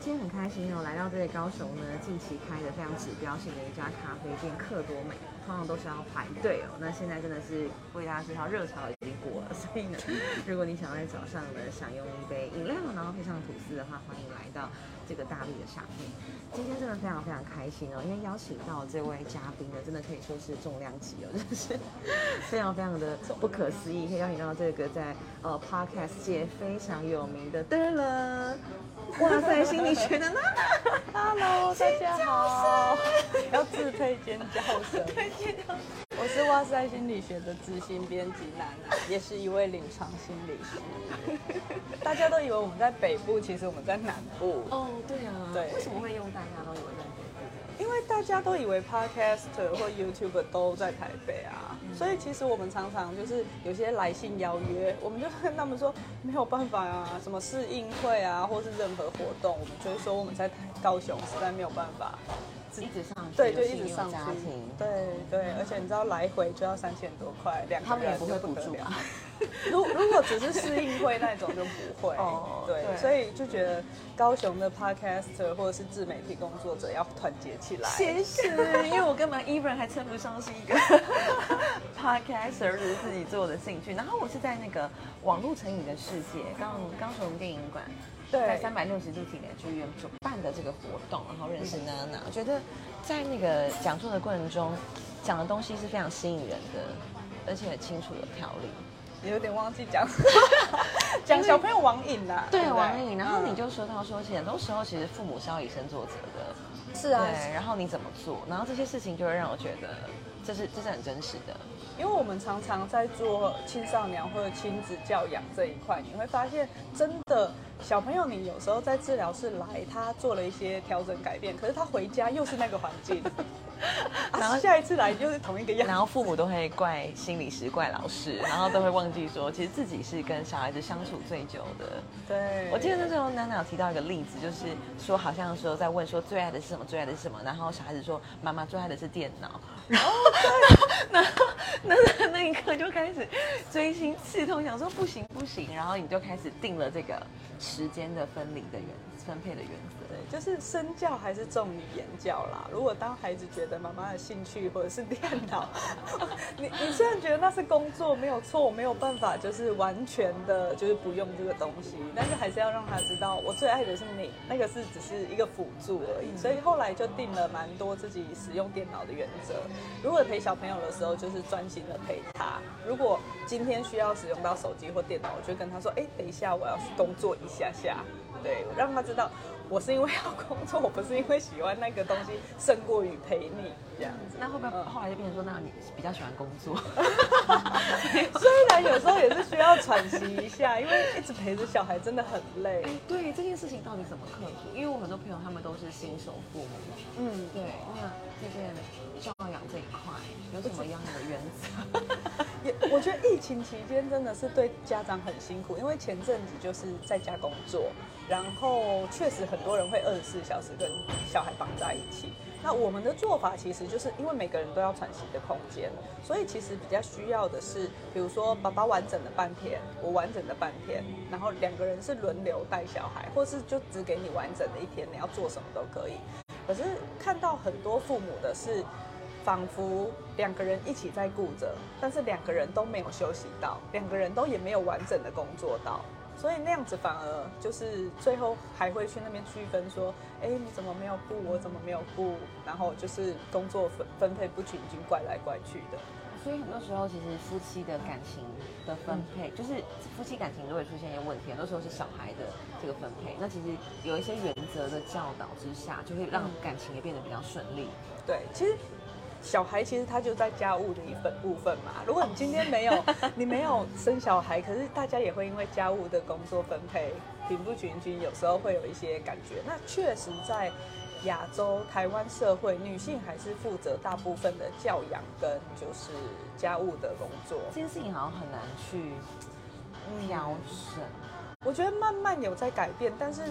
今天很开心哦，来到这里高雄呢，近期开的非常指标性的一家咖啡店克多美，通常都是要排队哦。那现在真的是为大家介绍热潮已经过了，所以呢，如果你想在早上呢享用一杯饮料，然后配上吐司的话，欢迎来到这个大力的沙面。今天真的非常非常开心哦，因为邀请到这位嘉宾呢，真的可以说是重量级哦，真的是 非常非常的不可思议，可以邀请到这个在呃 podcast 界非常有名的的人，哇塞，心理学的娜娜。Hello，大家好，要自配尖叫声。配尖叫我是哇塞心理学的执行编辑娜娜，也是一位临床心理师。大家都以为我们在北部，其实我们在南部。哦，对啊，对为什么会用大家都以为在？因为大家都以为 Podcaster 或 YouTuber 都在台北啊，所以其实我们常常就是有些来信邀约，我们就跟他们说没有办法啊，什么试映会啊，或是任何活动，我们就会说我们在台高雄实在没有办法。一直上去，对，就一直上去，，对对，而且你知道来回就要三千多块，两他们也个人不会补助就不得了吧。如如果只是适应会那种就不会，哦对，对所以就觉得高雄的 podcaster 或者是自媒体工作者要团结起来。谢谢，因为我根本 even 还称不上是一个 podcaster，只是自己做的兴趣。然后我是在那个网络成瘾的世界，刚高雄电影馆。对在三百六十度体验剧院主办的这个活动，然后认识娜娜，我觉得在那个讲座的过程中，讲的东西是非常吸引人的，而且很清楚有条理。有点忘记讲。讲小朋友网瘾啦，对网瘾，然后嗯。你就说到说，很多时候其实父母是要以身作则的，是啊，对，然后你怎么做，然后这些事情就会让我觉得这是这是很真实的。因为我们常常在做青少年或者亲子教养这一块，你会发现，真的小朋友，你有时候在治疗室来，他做了一些调整改变，可是他回家又是那个环境，然后下一次来又是同一个样。然后父母都会怪心理师、怪老师，然后都会忘记说，其实自己是跟小孩子相处最久的。对，我记得那时候娜娜有提到一个例子，就是说好像说在问说最爱的是什么，最爱的是什么，然后小孩子说妈妈最爱的是电脑，然后然后那那一刻就开始锥心刺痛，想说不行不行，然后你就开始定了这个时间的分离的原分配的原则。就是身教还是重于言教啦。如果当孩子觉得妈妈的兴趣或者是电脑，你你虽然觉得那是工作没有错，我没有办法就是完全的就是不用这个东西，但是还是要让他知道我最爱的是你，那个是只是一个辅助而已。所以后来就定了蛮多自己使用电脑的原则。如果陪小朋友的时候，就是专心的陪他。如果今天需要使用到手机或电脑，我就跟他说，哎，等一下我要去工作一下下。对，让他知道我是因为要工作，我不是因为喜欢那个东西胜过于陪你这样子。那会不会嗯后来就变成说，那你比较喜欢工作？虽然有时候也是需要喘息一下，因为一直陪着小孩真的很累。哎，对这件事情到底怎么克服？因为我很多朋友他们都是新手父母，嗯，对，那这件教养这一块有什么样的原则？也我觉得疫情期间真的是对家长很辛苦，因为前阵子就是在家工作，然后确实很多人会二十四小时跟小孩绑在一起。那我们的做法其实就是因为每个人都要喘息的空间，所以其实比较需要的是，比如说爸爸完整的半天，我完整的半天，然后两个人是轮流带小孩，或是就只给你完整的一天，你要做什么都可以。可是看到很多父母的是，仿佛两个人一起在顾着，但是两个人都没有休息到，两个人都也没有完整的工作到，所以那样子反而就是最后还会去那边区分说，哎，你怎么没有布，我怎么没有布，然后就是工作分分配不均均，怪来怪去的。所以很多时候，其实夫妻的感情的分配，就是夫妻感情如果出现一些问题，很多时候是小孩的这个分配。那其实有一些原则的教导之下，就会让感情也变得比较顺利。对，其实小孩其实他就在家务的一份部分嘛。如果你今天没有 你没有生小孩，可是大家也会因为家务的工作分配平不均均，有时候会有一些感觉。那确实在亚洲台湾社会，女性还是负责大部分的教养跟就是家务的工作。这件事情好像很难去调整。我觉得慢慢有在改变，但是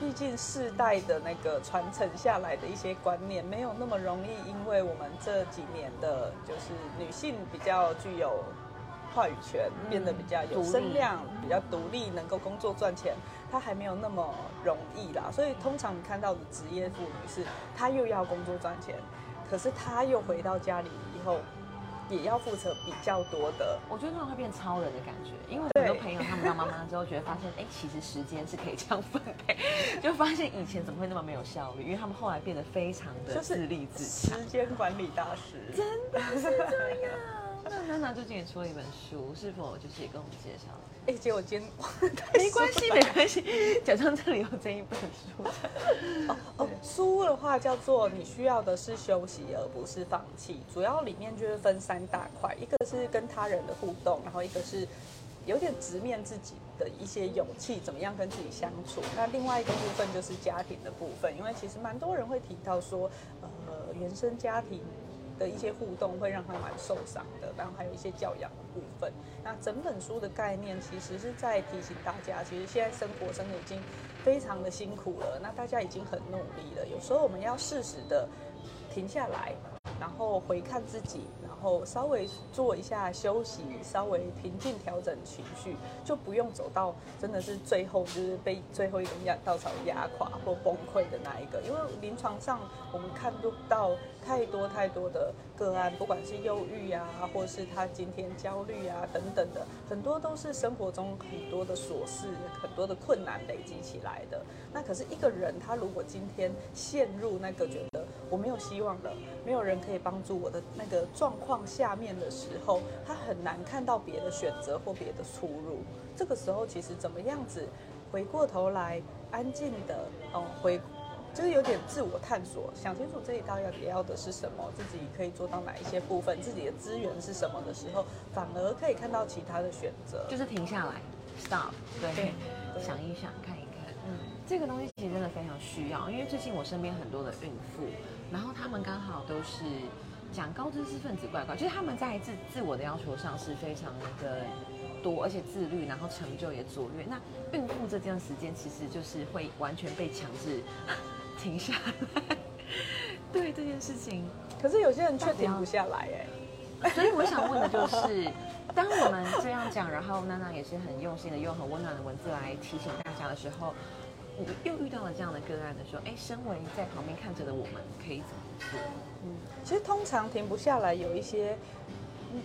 毕竟世代的那个传承下来的一些观念，没有那么容易，因为我们这几年的，就是女性比较具有话语权，变得比较有声量，比较独立，能够工作赚钱，她还没有那么容易啦。所以通常你看到的职业妇女是，她又要工作赚钱，可是她又回到家里以后，也要负责比较多的我觉得那种会变超人的感觉，因为很多朋友他们当妈妈之后，觉得发现，哎、其实时间是可以这样分配，就发现以前怎么会那么没有效率，因为他们后来变得非常的就是自立自强。时间管理大师。真的是这样。那娜娜最近也出了一本书，是否就是也跟我们介绍？哎、结果今天没关系，没关系，假装这里有这一本书。哦，书的话叫做你需要的是休息，而不是放弃。主要里面就是分三大块，一个是跟他人的互动，然后一个是有点直面自己的一些勇气，怎么样跟自己相处。那另外一个部分就是家庭的部分，因为其实蛮多人会提到说，呃，原生家庭。的一些互动会让他蛮受伤的，然后还有一些教养的部分。那整本书的概念其实是在提醒大家，其实现在生活真的已经非常的辛苦了，那大家已经很努力了，有时候我们要适时的停下来，然后回看自己，后稍微做一下休息，稍微平静调整情绪，就不用走到真的是最后就是被最后一根压稻草压垮或崩溃的那一个。因为临床上我们看不到太多太多的个案，不管是忧郁啊，或是他今天焦虑啊等等的，很多都是生活中很多的琐事、很多的困难累积起来的。那可是一个人，他如果今天陷入那个觉得我没有希望了，没有人可以帮助我的那个状况下面的时候，他很难看到别的选择或别的出路。这个时候，其实怎么样子回过头来，安静的哦回。就是有点自我探索，想清楚自己到底要要的是什么，自己可以做到哪一些部分，自己的资源是什么的时候，反而可以看到其他的选择。就是停下来，stop，对，对对想一想，看一看。嗯，这个东西其实真的非常需要，因为最近我身边很多的孕妇，然后他们刚好都是讲高知识分子怪怪，就是他们在自自我的要求上是非常的多，而且自律，然后成就也卓越。那孕妇这段时间其实就是会完全被强制 停下来，对这件事情。可是有些人却停不下来，哎，所以我想问的就是，当我们这样讲，然后娜娜也是很用心的用很温暖的文字来提醒大家的时候，你又遇到了这样的个案的时候，哎，身为在旁边看着的我们，可以怎么做？嗯，其实通常停不下来，有一些，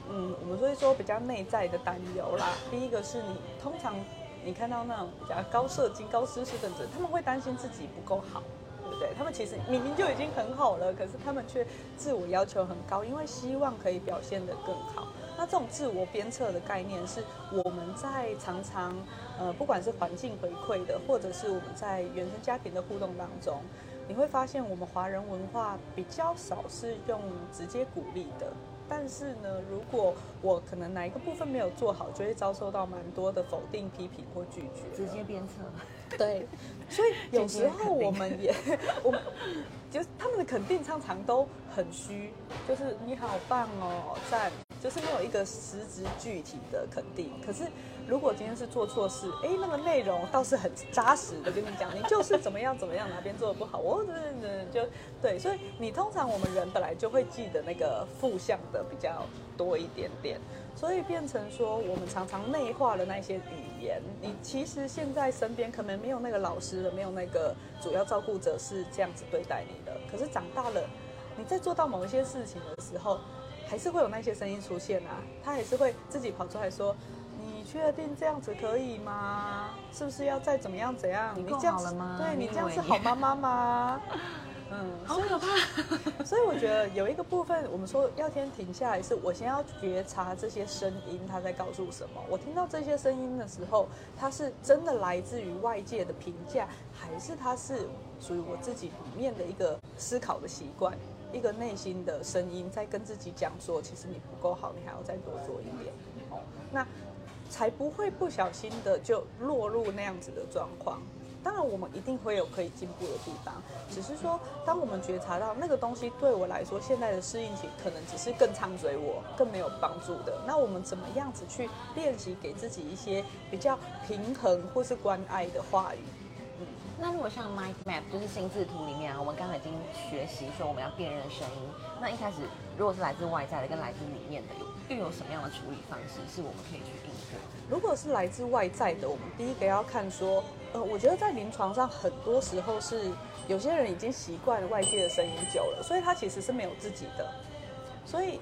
嗯，我们所以说比较内在的担忧啦。第一个是你通常你看到那种比较高射精、高知识分子，他们会担心自己不够好。对不对？他们其实明明就已经很好了，可是他们却自我要求很高，因为希望可以表现得更好。那这种自我鞭策的概念，是我们在常常呃，不管是环境回馈的，或者是我们在原生家庭的互动当中，你会发现我们华人文化比较少是用直接鼓励的。但是呢，如果我可能哪一个部分没有做好，就会遭受到蛮多的否定、批评或拒绝。直接鞭策，对，所以有时候我们也，我们就是他们的肯定常常都很虚，就是你好棒哦，赞，就是没有一个实质具体的肯定。可是如果今天是做错事，哎，那个内容倒是很扎实的跟你讲，你就是怎么样怎么样，哪边做的不好，我真的就对，所以你通常我们人本来就会记得那个负向的比较多一点点。所以变成说，我们常常内化了那些语言。你其实现在身边可能没有那个老师了，没有那个主要照顾者是这样子对待你的。可是长大了，你在做到某一些事情的时候，还是会有那些声音出现啊。他还是会自己跑出来说：“你确定这样子可以吗？是不是要再怎么样怎样？你够这样子好了吗对你这样是好妈妈吗？” 嗯，好可怕。所以我觉得有一个部分，我们说要先停下来，是我先要觉察这些声音，它在告诉什么。我听到这些声音的时候，它是真的来自于外界的评价，还是它是属于我自己里面的一个思考的习惯，一个内心的声音在跟自己讲说，其实你不够好，你还要再多做一点。哦，那才不会不小心的就落入那样子的状况。当然，我们一定会有可以进步的地方，只是说，当我们觉察到那个东西对我来说，现在的适应期可能只是更唱嘴我，更没有帮助的。那我们怎么样子去练习给自己一些比较平衡或是关爱的话语？那如果像 mind map，就是心智图里面啊，我们刚才已经学习说我们要辨认声音。那一开始如果是来自外在的跟来自里面的，有又有什么样的处理方式是我们可以去应对？如果是来自外在的，我们第一个要看说，呃，我觉得在临床上很多时候是有些人已经习惯了外界的声音久了，所以他其实是没有自己的，所以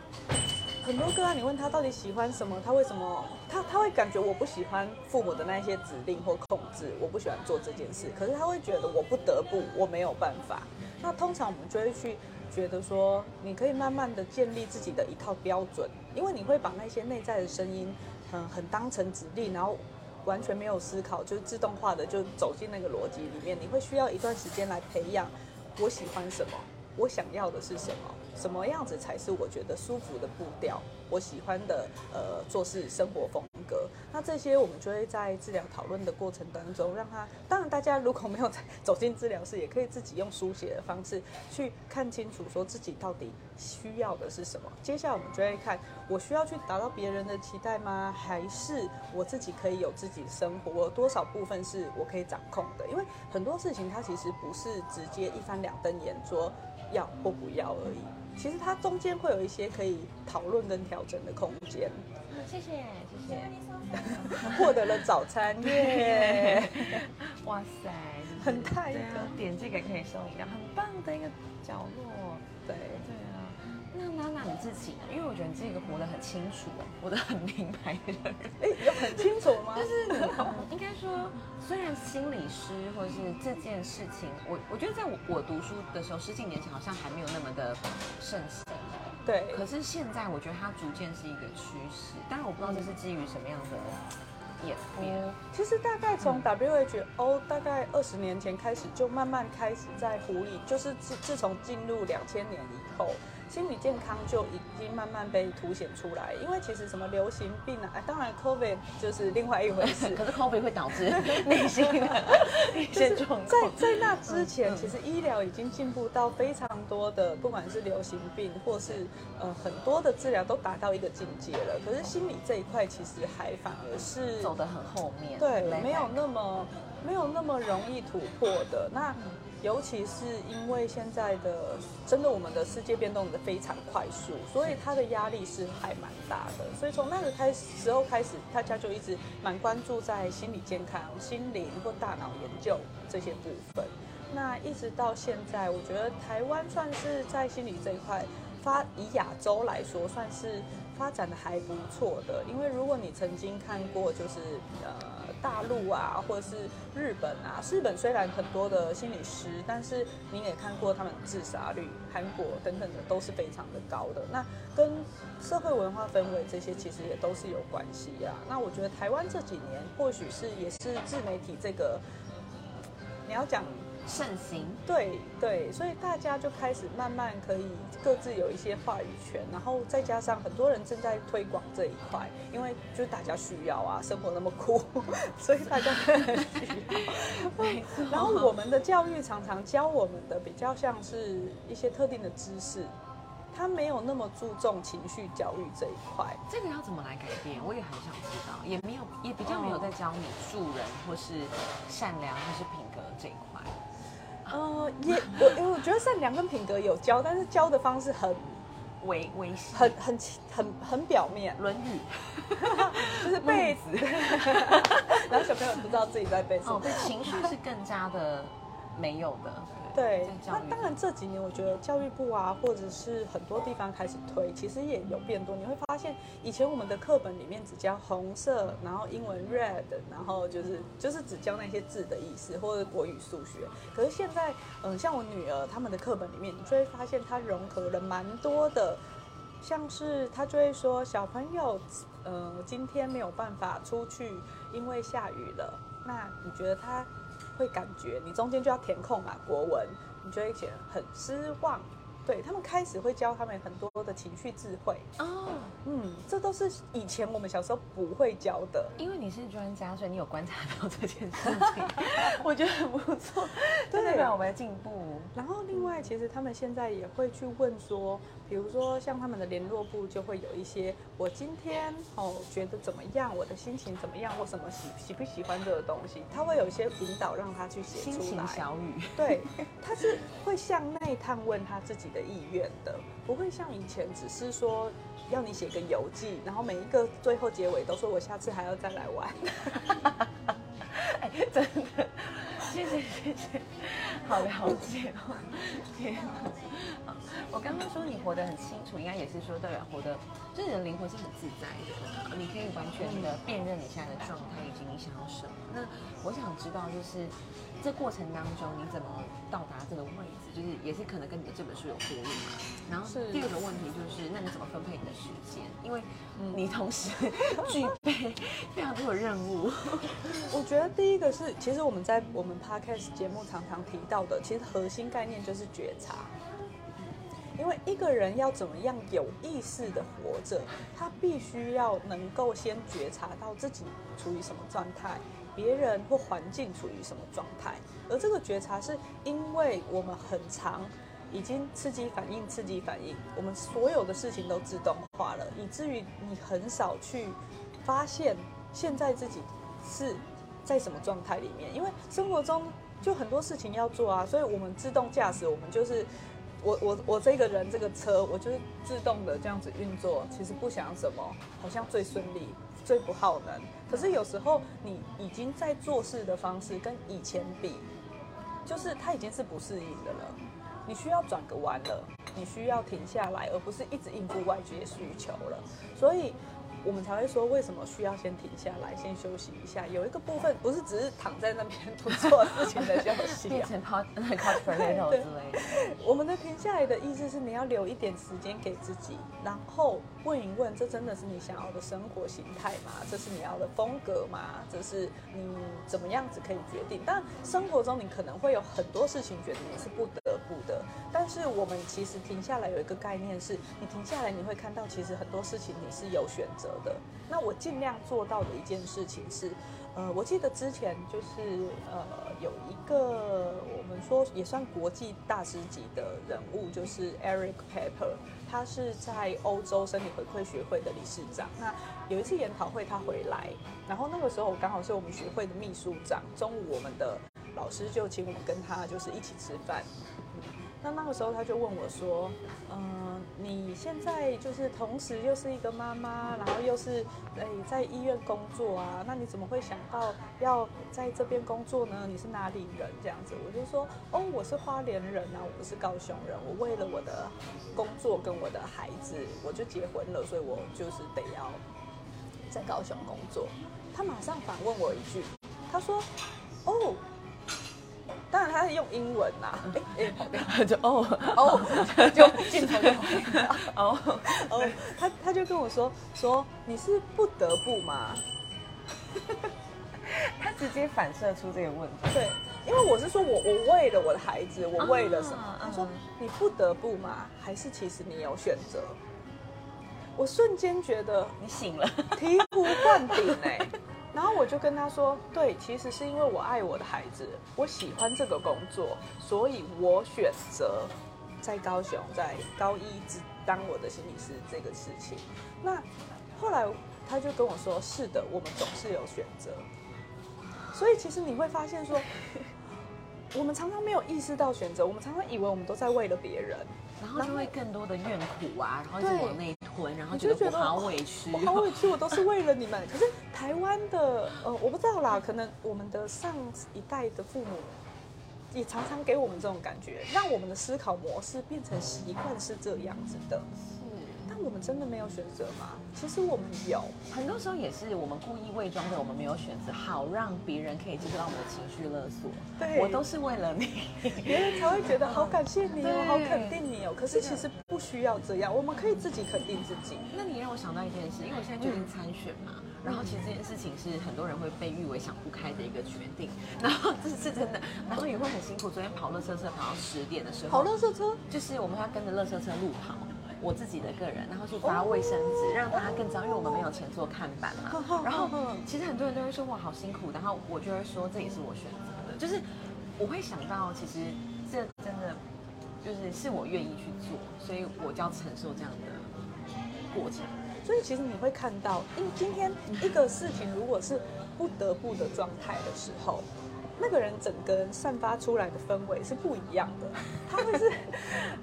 很多个案，你问他到底喜欢什么，他为什么他他会感觉我不喜欢父母的那些指令或控制，我不喜欢做这件事，可是他会觉得我不得不，我没有办法。那通常我们就会去觉得说，你可以慢慢的建立自己的一套标准，因为你会把那些内在的声音，嗯，很当成指令，然后完全没有思考，就是自动化的就走进那个逻辑里面。你会需要一段时间来培养，我喜欢什么，我想要的是什么，什么样子才是我觉得舒服的步调，我喜欢的呃做事生活风格。那这些我们就会在治疗讨论的过程当中，让他。当然，大家如果没有走进治疗室，也可以自己用书写的方式去看清楚，说自己到底需要的是什么。接下来我们就会看，我需要去达到别人的期待吗？还是我自己可以有自己生活？我多少部分是我可以掌控的？因为很多事情它其实不是直接一翻两瞪眼说要或不要而已，其实它中间会有一些可以讨论跟调整的空间。谢谢谢谢，获得了早餐耶！哇塞，很大一个，点这个可以收一个，很棒的一个角落。对对啊，那娜娜你自己呢？因为我觉得你这个活得很清楚，活得很明白的人。哎，有很清楚吗？就是你应该说，虽然心理师或者是这件事情，我我觉得在我我读书的时候，十几年前好像还没有那么的盛行。对，可是现在我觉得它逐渐是一个趋势，当然我不知道这是基于什么样的演变。其实大概从 WHO 大概二十年前开始，就慢慢开始在呼吁，就是自自从进入两千年以后。心理健康就已经慢慢被凸显出来，因为其实什么流行病啊，当然 COVID 就是另外一回事。可是 COVID 会导致 内心的一些状况。在在那之前，其实医疗已经进步到非常多的，不管是流行病或是呃很多的治疗都达到一个境界了。可是心理这一块其实还反而是走得很后面，对，没有那么没有那么容易突破的。那尤其是因为现在的真的我们的世界变动的非常快速，所以它的压力是还蛮大的。所以从那个开始时候开始，大家就一直蛮关注在心理健康、心灵或大脑研究这些部分。那一直到现在，我觉得台湾算是在心理这一块发以亚洲来说算是发展的还不错的。因为如果你曾经看过，就是呃。大陆啊，或者是日本啊，日本虽然很多的心理师，但是你也看过他们自杀率，韩国等等的都是非常的高的。那跟社会文化氛围这些其实也都是有关系啊。那我觉得台湾这几年或许是也是自媒体这个，你要讲。盛行，对对，所以大家就开始慢慢可以各自有一些话语权，然后再加上很多人正在推广这一块，因为就是大家需要啊，生活那么苦，所以大家 很需要。然后我们的教育常常教我们的比较像是一些特定的知识，他没有那么注重情绪教育这一块。这个要怎么来改变？我也很想知道，也没有也比较没有在教你助人或是善良或是品格这一块。呃，也我因为我觉得善良跟品格有教，但是教的方式很微微细，很很很很表面，《论语》就是背子，然后小朋友不知道自己在背什么，对，情绪是更加的没有的。对，那当然这几年我觉得教育部啊，或者是很多地方开始推，其实也有变多。你会发现，以前我们的课本里面只教红色，然后英文 red，然后就是就是只教那些字的意思，或者国语、数学。可是现在，嗯，像我女儿他们的课本里面，你就会发现它融合了蛮多的，像是他就会说小朋友，呃，今天没有办法出去，因为下雨了。那你觉得他？会感觉你中间就要填空嘛，国文你就会写很失望。对他们开始会教他们很多的情绪智慧哦，嗯，这都是以前我们小时候不会教的。因为你是专家，所以你有观察到这件事情，我觉得很不错，代表我们的进步。然后另外，其实他们现在也会去问说。比如说，像他们的联络部就会有一些，我今天哦觉得怎么样，我的心情怎么样，或什么喜喜不喜欢这个东西，他会有一些引导让他去写出来。小语，对，他是会向内探问他自己的意愿的，不会像以前只是说要你写个游记，然后每一个最后结尾都说我下次还要再来玩。哎，真的，谢谢谢谢，好了解哦。天哪，我刚刚说你活得很清楚，应该也是说代表活得，就是你的灵魂是很自在的，你可以完全的辨认你现在的状态以及你想要什么。那我想知道，就是这过程当中你怎么到达这个位置，就是也是可能跟你的这本书有呼应嘛。然后是第二个问题就是，那你怎么分配你的时间？因为你同时具 备非常多的任务。我觉得第一个是，其实我们在我们 podcast 节目常常提到的，其实核心概念就是觉察。因为一个人要怎么样有意识的活着，他必须要能够先觉察到自己处于什么状态，别人或环境处于什么状态。而这个觉察是因为我们很长已经刺激反应、刺激反应，我们所有的事情都自动化了，以至于你很少去发现现在自己是在什么状态里面。因为生活中就很多事情要做啊，所以我们自动驾驶，我们就是。我我我这个人这个车，我就是自动的这样子运作，其实不想什么，好像最顺利、最不耗能。可是有时候你已经在做事的方式跟以前比，就是它已经是不适应的了。你需要转个弯了，你需要停下来，而不是一直应付外界需求了。所以。我们才会说，为什么需要先停下来，先休息一下？有一个部分不是只是躺在那边不做事情的休息。我们的停下来的意思是，你要留一点时间给自己，然后问一问，这真的是你想要的生活形态吗？这是你要的风格吗？这是你怎么样子可以决定？但生活中你可能会有很多事情觉得你是不得的，但是我们其实停下来有一个概念是，你停下来你会看到，其实很多事情你是有选择的。那我尽量做到的一件事情是，呃，我记得之前就是呃有一个我们说也算国际大师级的人物，就是 Eric Pepper，他是在欧洲生理回馈学会的理事长。那有一次研讨会他回来，然后那个时候刚好是我们学会的秘书长，中午我们的老师就请我们跟他就是一起吃饭。那那个时候他就问我说：“嗯、你现在就是同时又是一个妈妈，然后又是诶在医院工作啊，那你怎么会想到要在这边工作呢？你是哪里人？这样子，我就说哦，我是花莲人啊，我不是高雄人。我为了我的工作跟我的孩子，我就结婚了，所以我就是得要在高雄工作。他马上反问我一句，他说：哦。”当然，他是用英文呐、哎哎，就哦哦，就镜头哦，哦，他他就跟我说说你是不得不吗？他直接反射出这个问题。对，因为我是说我我为了我的孩子，我为了什么？啊他说嗯你不得不吗？还是其实你有选择？我瞬间觉得你醒了，醍醐灌顶哎、然后我就跟他说，对，其实是因为我爱我的孩子，我喜欢这个工作，所以我选择在高雄，在高一只当我的心理师这个事情。那后来他就跟我说，是的，我们总是有选择。所以其实你会发现说，我们常常没有意识到选择，我们常常以为我们都在为了别人，然后就会更多的怨苦啊，然后一直对往内吞，然后你就觉得我好委屈我好哦。委屈，我都是为了你们。可是台湾的呃，我不知道啦，可能我们的上一代的父母也常常给我们这种感觉，让我们的思考模式变成习惯是这样子的。但我们真的没有选择吗？其实我们有。很多时候也是我们故意伪装的，我们没有选择，好让别人可以接受到我们的情绪勒索。对我都是为了你。别人才会觉得好感谢你哦，好肯定你哦。可是其实不需要这样，我们可以自己肯定自己。那你让我想到一件事，因为我现在决定参选嘛，然后其实这件事情是很多人会被誉为想不开的一个决定，然后这是真的，然后也会很辛苦。昨天跑乐车车跑到十点的时候，跑乐色车，就是我们要跟着乐车车路跑。我自己的个人，然后去发卫生纸，让大家更知道，因为我们没有钱做看板嘛。然后其实很多人都会说哇好辛苦，然后我就会说这也是我选择的，就是我会想到其实这真的就是是我愿意去做，所以我就要承受这样的过程。所以其实你会看到，因今天一个事情如果是不得不的状态的时候，那个人整个人散发出来的氛围是不一样的，他会是，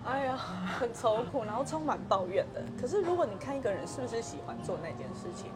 哎呀，很愁苦，然后充满抱怨的。可是如果你看一个人是不是喜欢做那件事情，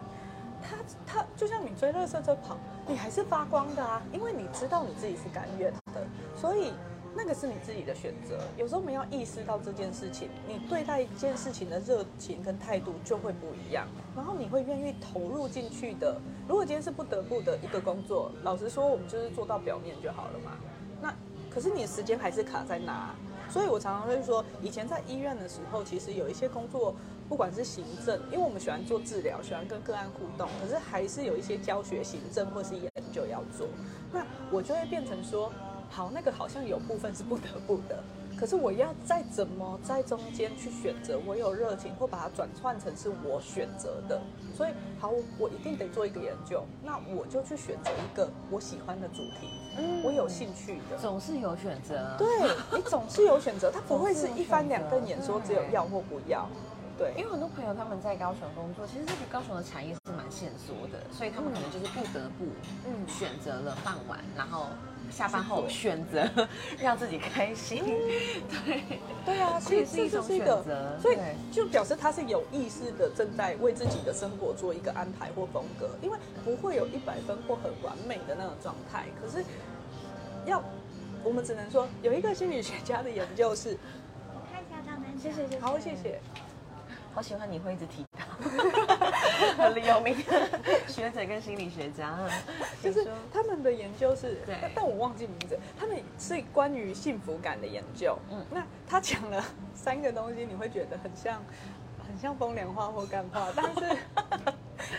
他他就像你追乐色车跑，你还是发光的啊，因为你知道你自己是甘愿的，所以。那个是你自己的选择，有时候我们要意识到这件事情，你对待一件事情的热情跟态度就会不一样，然后你会愿意投入进去的。如果今天是不得不的一个工作，老实说，我们就是做到表面就好了嘛。那可是你的时间还是卡在哪？所以我常常会说，以前在医院的时候，其实有一些工作，不管是行政，因为我们喜欢做治疗，喜欢跟个案互动，可是还是有一些教学、行政或是研究要做。那我就会变成说。好，那个好像有部分是不得不的，可是我要再怎么在中间去选择，我有热情或把它转换成是我选择的，所以好，我一定得做一个研究，那我就去选择一个我喜欢的主题，嗯，我有兴趣的，总是有选择，对你总是有选择，它不会是一翻两瞪眼说只有要或不要。对，因为很多朋友他们在高雄工作，其实这个高雄的产业是蛮限缩的，所以他们可能就是不得不，嗯，选择了傍晚，然后下班后选择 让自己开心。对，对啊，所以这是一种选择，所以就表示他是有意识的正在为自己的生活做一个安排或风格，因为不会有一百分或很完美的那种状态。可是要我们只能说有一个心理学家的研究是，看一下他们，谢谢，好，谢谢。好喜欢你会一直提到，很有名 学者跟心理学家，就是他们的研究是，但我忘记名字，他们是关于幸福感的研究。嗯，那他讲了三个东西，你会觉得很像，很像风凉话或干话，但是，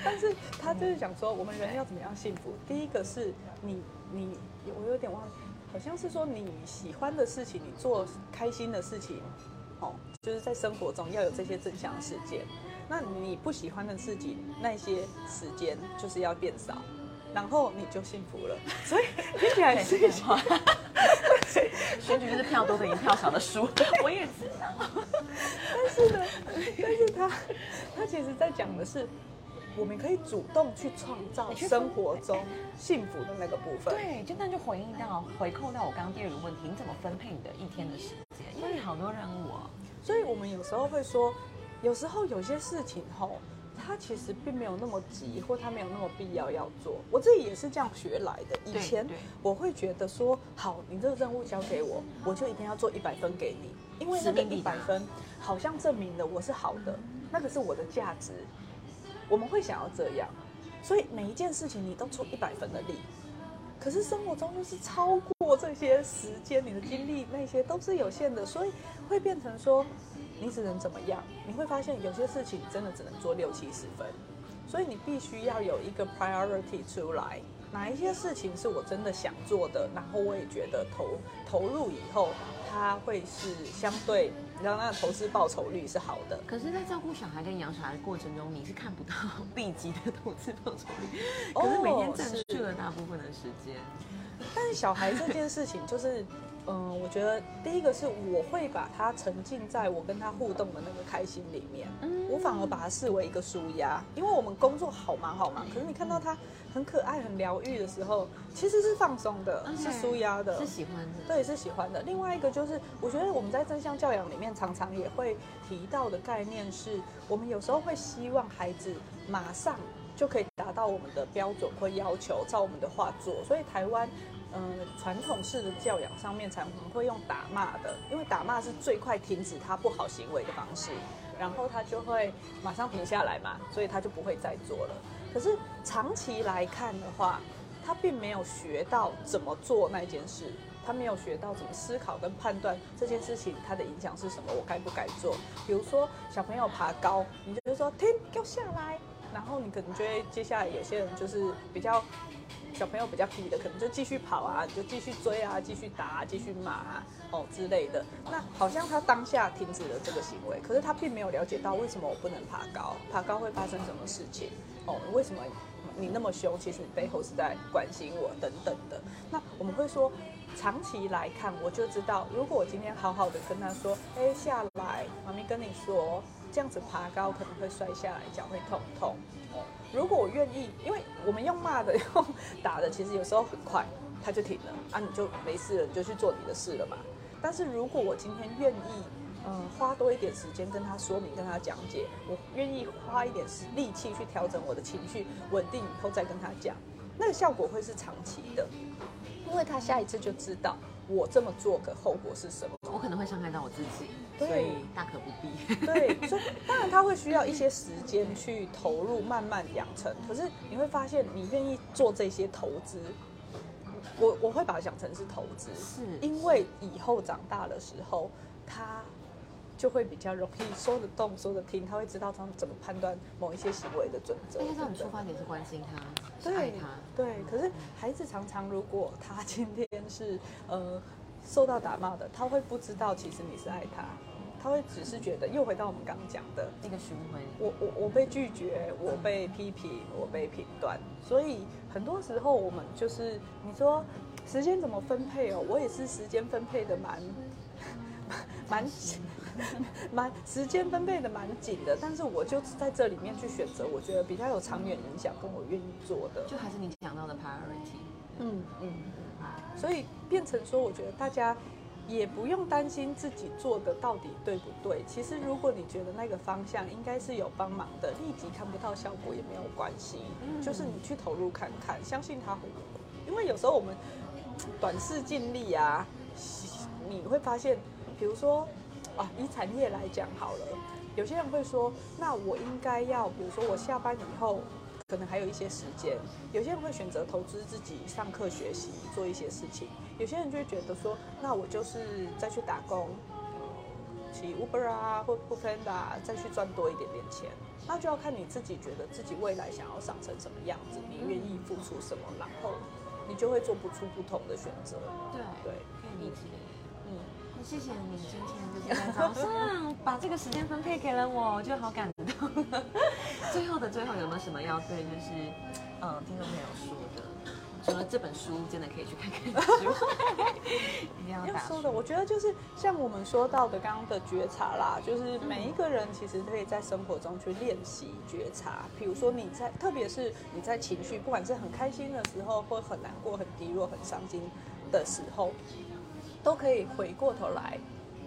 但是他就是讲说，我们人要怎么样幸福？第一个是你，你，我有点忘，好像是说你喜欢的事情，你做开心的事情。哦，就是在生活中要有这些正向事件，那你不喜欢的事情，那些时间就是要变少，然后你就幸福了。所以听起来是一句话，选举就是票多的赢，票少的输。我也知道，但是呢，但是他他其实在讲的是，我们可以主动去创造生活中幸福的那个部分。对，就那就回应到回扣到我刚刚第二个问题，你怎么分配你的一天的时间？因为好多任务哦。所以，我们有时候会说，有时候有些事情吼，他其实并没有那么急，或他没有那么必要要做。我自己也是这样学来的。以前我会觉得说，好，你这个任务交给我，我就一定要做一百分给你，因为那个一百分好像证明了我是好的，那个是我的价值。我们会想要这样，所以每一件事情你都出一百分的力。可是生活中就是超过这些时间，你的精力那些都是有限的，所以会变成说，你只能怎么样？你会发现有些事情真的只能做六七十分，所以你必须要有一个 priority 出来，哪一些事情是我真的想做的，然后我也觉得投投入以后。它会是相对，然后那个投资报酬率是好的。可是，在照顾小孩跟养小孩的过程中，你是看不到 立即的投资报酬率，可是每天占据了大部分的时间。但是小孩这件事情，就是，嗯，我觉得第一个是我会把他沉浸在我跟他互动的那个开心里面，嗯我反而把它视为一个舒压，因为我们工作好忙好忙，可是你看到他。很可爱、很疗愈的时候，其实是放松的，是舒压的，是喜欢的。对，是喜欢的。另外一个就是，我觉得我们在正向教养里面常常也会提到的概念是，我们有时候会希望孩子马上就可以达到我们的标准或要求，照我们的话做。所以台湾，嗯，传统式的教养上面才会用打骂的，因为打骂是最快停止他不好行为的方式，然后他就会马上停下来嘛，所以他就不会再做了。可是长期来看的话，他并没有学到怎么做那件事，他没有学到怎么思考跟判断这件事情它的影响是什么，我该不该做？比如说小朋友爬高，你就说停，给我下来，然后你可能觉得接下来有些人就是比较小朋友比较皮的，可能就继续跑啊，就继续追啊，继续打，继续骂，哦之类的。那好像他当下停止了这个行为，可是他并没有了解到为什么我不能爬高，爬高会发生什么事情。哦，为什么你那么凶？其实你背后是在关心我等等的。那我们会说，长期来看，我就知道，如果我今天好好的跟他说，哎，下来，妈咪跟你说，这样子爬高可能会摔下来，脚会痛痛。哦，如果我愿意，因为我们用骂的、用打的，其实有时候很快，他就停了啊，你就没事了，你就去做你的事了嘛。但是如果我今天愿意，嗯，花多一点时间跟他说明、跟他讲解，我愿意花一点力气去调整我的情绪，稳定以后再跟他讲，那个效果会是长期的，因为他下一次就知道我这么做的后果是什么。我可能会伤害到我自己，对所以大可不必。对，所以当然他会需要一些时间去投入，慢慢养成。可是你会发现，你愿意做这些投资，我我会把它想成是投资，是因为以后长大的时候，他就会比较容易说得动、说得听，他会知道他怎么判断某一些行为的准则。应该知道你等等出发点是关心他，对他。对，可是孩子常常如果他今天是呃受到打骂的，他会不知道其实你是爱他，他会只是觉得又回到我们刚刚讲的，那个循环，我我我被拒绝，我被批评，我被评断，所以很多时候我们就是你说时间怎么分配哦，我也是时间分配的蛮 蛮蛮时间分配的蛮紧的，但是我就在这里面去选择，我觉得比较有长远影响，跟我愿意做的。就还是你讲到的 priority。嗯嗯，所以变成说，我觉得大家也不用担心自己做的到底对不对。其实，如果你觉得那个方向应该是有帮忙的，立即看不到效果也没有关系，嗯就是你去投入看看，相信它会有。因为有时候我们短视尽力啊，你会发现，比如说啊，以产业来讲好了，有些人会说，那我应该要，比如说我下班以后。可能还有一些时间，有些人会选择投资自己上课学习做一些事情，有些人就会觉得说，那我就是再去打工，骑 Uber 啊或或 Panda 啊再去赚多一点点钱，那就要看你自己觉得自己未来想要长成什么样子，你愿意付出什么，然后你就会做不出不同的选择。对对，可以理解。嗯，那谢谢你今天就是在早上把这个时间分配给了我，我就好感动。最后的最后，有没有什么要对就是嗯听众朋友说的？除了这本书真的可以去看看之外，一定要要说的，我觉得就是像我们说到的刚刚的觉察啦，就是每一个人其实可以在生活中去练习觉察。比如说你在，特别是你在情绪，不管是很开心的时候，或很难过、很低落、很伤心的时候，都可以回过头来，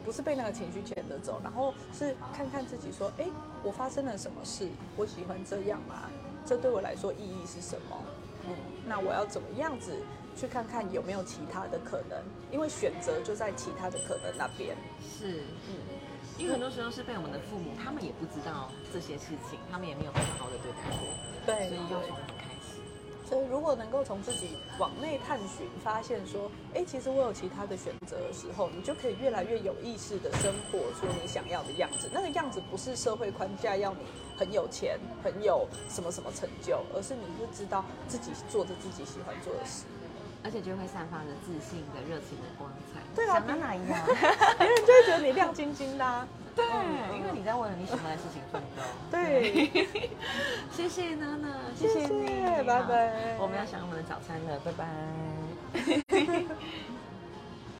不是被那个情绪牵着走，然后是看看自己说，哎，我发生了什么事？我喜欢这样吗？这对我来说意义是什么？嗯，那我要怎么样子去看看有没有其他的可能？因为选择就在其他的可能那边。是，嗯，因为很多时候是被我们的父母，他们也不知道这些事情，他们也没有好好的对待过，对所以就。所以如果能够从自己往内探寻，发现说，哎，其实我有其他的选择的时候，你就可以越来越有意识的生活出你想要的样子。那个样子不是社会框架要你很有钱、很有什么什么成就，而是你会知道自己做着自己喜欢做的事。而且就会散发着自信的、热情的光彩。对啊像娜娜一样。别人就会觉得你亮晶晶的、啊。对，因为你在为了你喜欢的事情奋斗。对，谢谢娜娜，谢谢你，拜拜我们要想我们的早餐了，拜拜。